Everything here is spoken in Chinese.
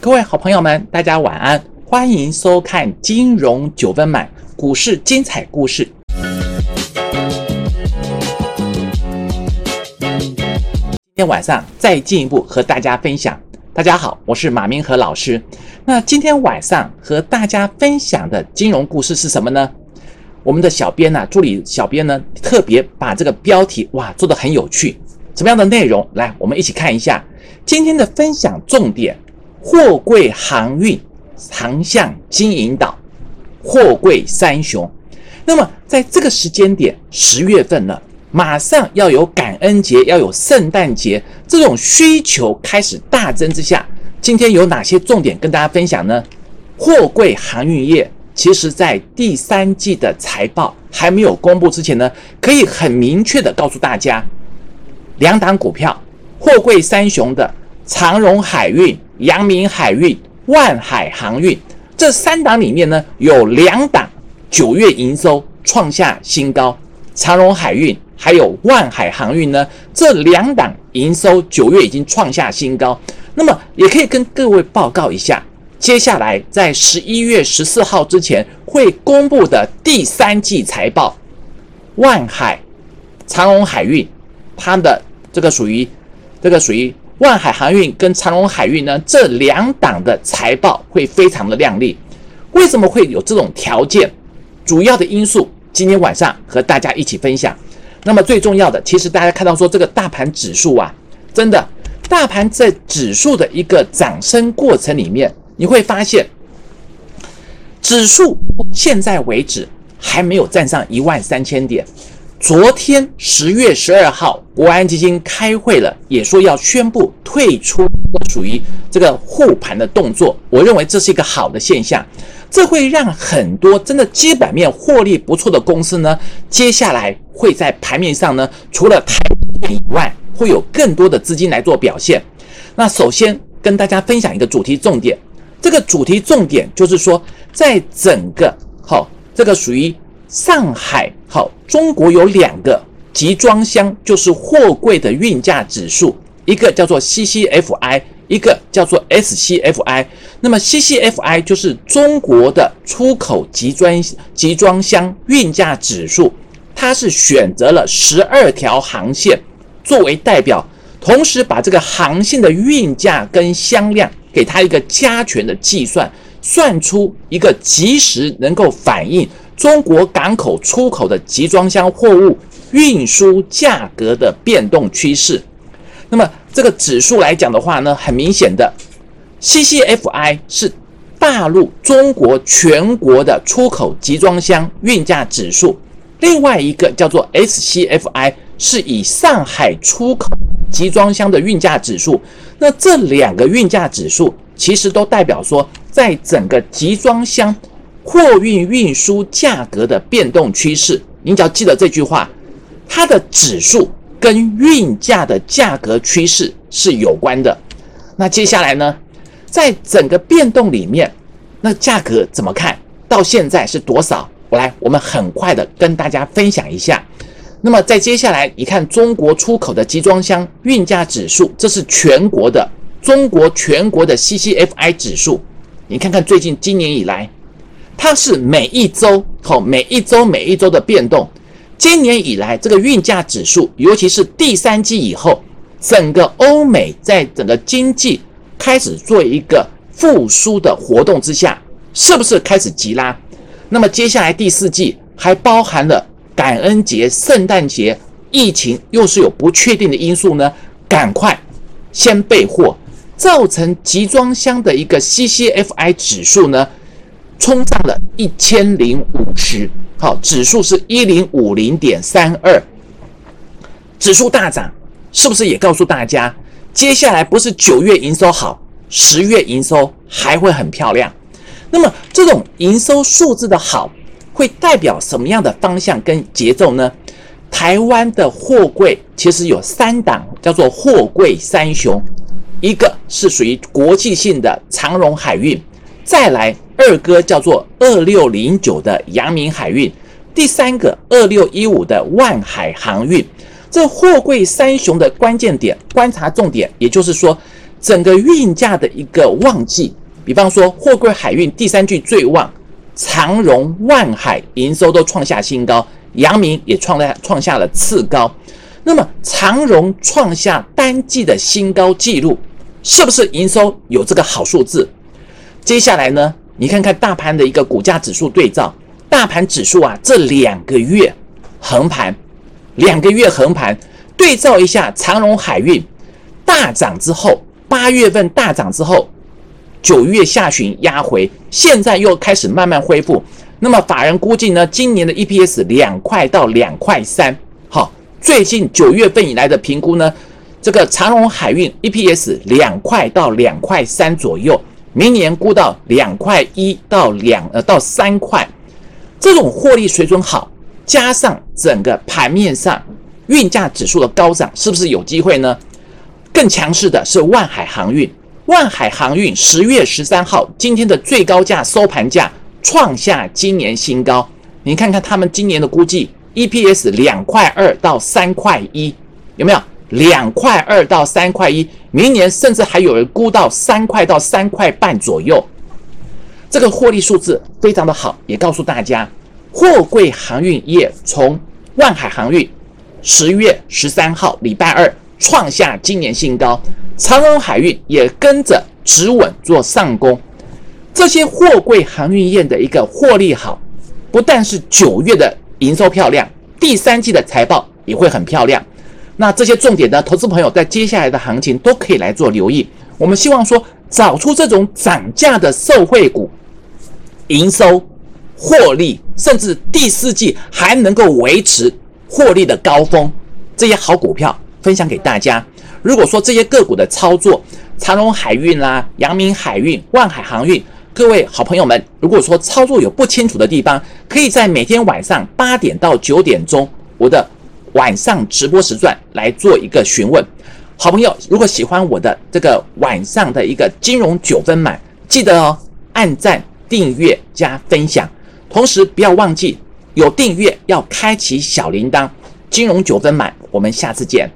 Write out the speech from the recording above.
各位好朋友们，大家晚安，欢迎收看金融九分满股市精彩故事。今天晚上再进一步和大家分享。大家好，我是马明和老师。那今天晚上和大家分享的金融故事是什么呢？我们的小编呢，助理小编呢，特别把这个标题哇做得很有趣。什么样的内容？来，我们一起看一下今天的分享重点。货柜航运航向金银岛，货柜三雄。那么在这个时间点，十月份了，马上要有感恩节，要有圣诞节，这种需求开始大增之下，今天有哪些重点跟大家分享呢？货柜航运业，其实在第三季的财报还没有公布之前呢，可以很明确的告诉大家，两档股票，货柜三雄的长荣海运。阳明海运、万海航运这三档里面呢，有两档九月营收创下新高。长荣海运还有万海航运呢，这两档营收九月已经创下新高。那么也可以跟各位报告一下，接下来在十一月十四号之前会公布的第三季财报，万海、长荣海运，它的这个属于这个属于。万海航运跟长荣海运呢，这两档的财报会非常的亮丽。为什么会有这种条件？主要的因素，今天晚上和大家一起分享。那么最重要的，其实大家看到说这个大盘指数啊，真的，大盘在指数的一个涨升过程里面，你会发现，指数现在为止还没有站上一万三千点。昨天十月十二号，国安基金开会了，也说要宣布退出属于这个护盘的动作。我认为这是一个好的现象，这会让很多真的基本面获利不错的公司呢，接下来会在盘面上呢，除了台以外，会有更多的资金来做表现。那首先跟大家分享一个主题重点，这个主题重点就是说，在整个好这个属于。上海好，中国有两个集装箱，就是货柜的运价指数，一个叫做 CCFI，一个叫做 SCFI。那么 CCFI 就是中国的出口集装集装箱运价指数，它是选择了十二条航线作为代表，同时把这个航线的运价跟箱量给它一个加权的计算，算出一个及时能够反映。中国港口出口的集装箱货物运输价格的变动趋势，那么这个指数来讲的话呢，很明显的，CCFI 是大陆中国全国的出口集装箱运价指数，另外一个叫做 SCFI 是以上海出口集装箱的运价指数，那这两个运价指数其实都代表说，在整个集装箱。货运运输价格的变动趋势，您只要记得这句话，它的指数跟运价的价格趋势是有关的。那接下来呢，在整个变动里面，那价格怎么看到现在是多少？我来，我们很快的跟大家分享一下。那么在接下来，你看中国出口的集装箱运价指数，这是全国的中国全国的 CCFI 指数，你看看最近今年以来。它是每一周，好，每一周每一周的变动。今年以来，这个运价指数，尤其是第三季以后，整个欧美在整个经济开始做一个复苏的活动之下，是不是开始急拉？那么接下来第四季还包含了感恩节、圣诞节，疫情又是有不确定的因素呢？赶快先备货，造成集装箱的一个 CCFI 指数呢？冲上了一千零五十，好，指数是一零五零点三二，指数大涨，是不是也告诉大家，接下来不是九月营收好，十月营收还会很漂亮？那么这种营收数字的好，会代表什么样的方向跟节奏呢？台湾的货柜其实有三档，叫做货柜三雄，一个是属于国际性的长荣海运，再来。二哥叫做二六零九的阳明海运，第三个二六一五的万海航运，这货柜三雄的关键点观察重点，也就是说，整个运价的一个旺季，比方说货柜海运第三季最旺，长荣、万海营收都创下新高，阳明也创下创下了次高。那么长荣创下单季的新高纪录，是不是营收有这个好数字？接下来呢，你看看大盘的一个股价指数对照，大盘指数啊，这两个月横盘，两个月横盘，对照一下长荣海运大涨之后。八月份大涨之后，九月下旬压回，现在又开始慢慢恢复。那么法人估计呢，今年的 EPS 两块到两块三。好，最近九月份以来的评估呢，这个长荣海运 EPS 两块到两块三左右，明年估到两块一到两呃到三块。这种获利水准好，加上整个盘面上运价指数的高涨，是不是有机会呢？更强势的是万海航运，万海航运十月十三号今天的最高价收盘价创下今年新高。你看看他们今年的估计，EPS 两块二到三块一，有没有？两块二到三块一，明年甚至还有人估到三块到三块半左右。这个获利数字非常的好，也告诉大家，货柜航运业从万海航运十月十三号礼拜二。创下今年新高，长荣海运也跟着止稳做上攻。这些货柜航运业的一个获利好，不但是九月的营收漂亮，第三季的财报也会很漂亮。那这些重点的投资朋友在接下来的行情都可以来做留意。我们希望说找出这种涨价的受惠股，营收、获利，甚至第四季还能够维持获利的高峰，这些好股票。分享给大家。如果说这些个股的操作，长荣海运啦、阳明海运、万海航运，各位好朋友们，如果说操作有不清楚的地方，可以在每天晚上八点到九点钟，我的晚上直播时段来做一个询问。好朋友，如果喜欢我的这个晚上的一个金融九分满，记得哦，按赞、订阅加分享，同时不要忘记有订阅要开启小铃铛。金融九分满，我们下次见。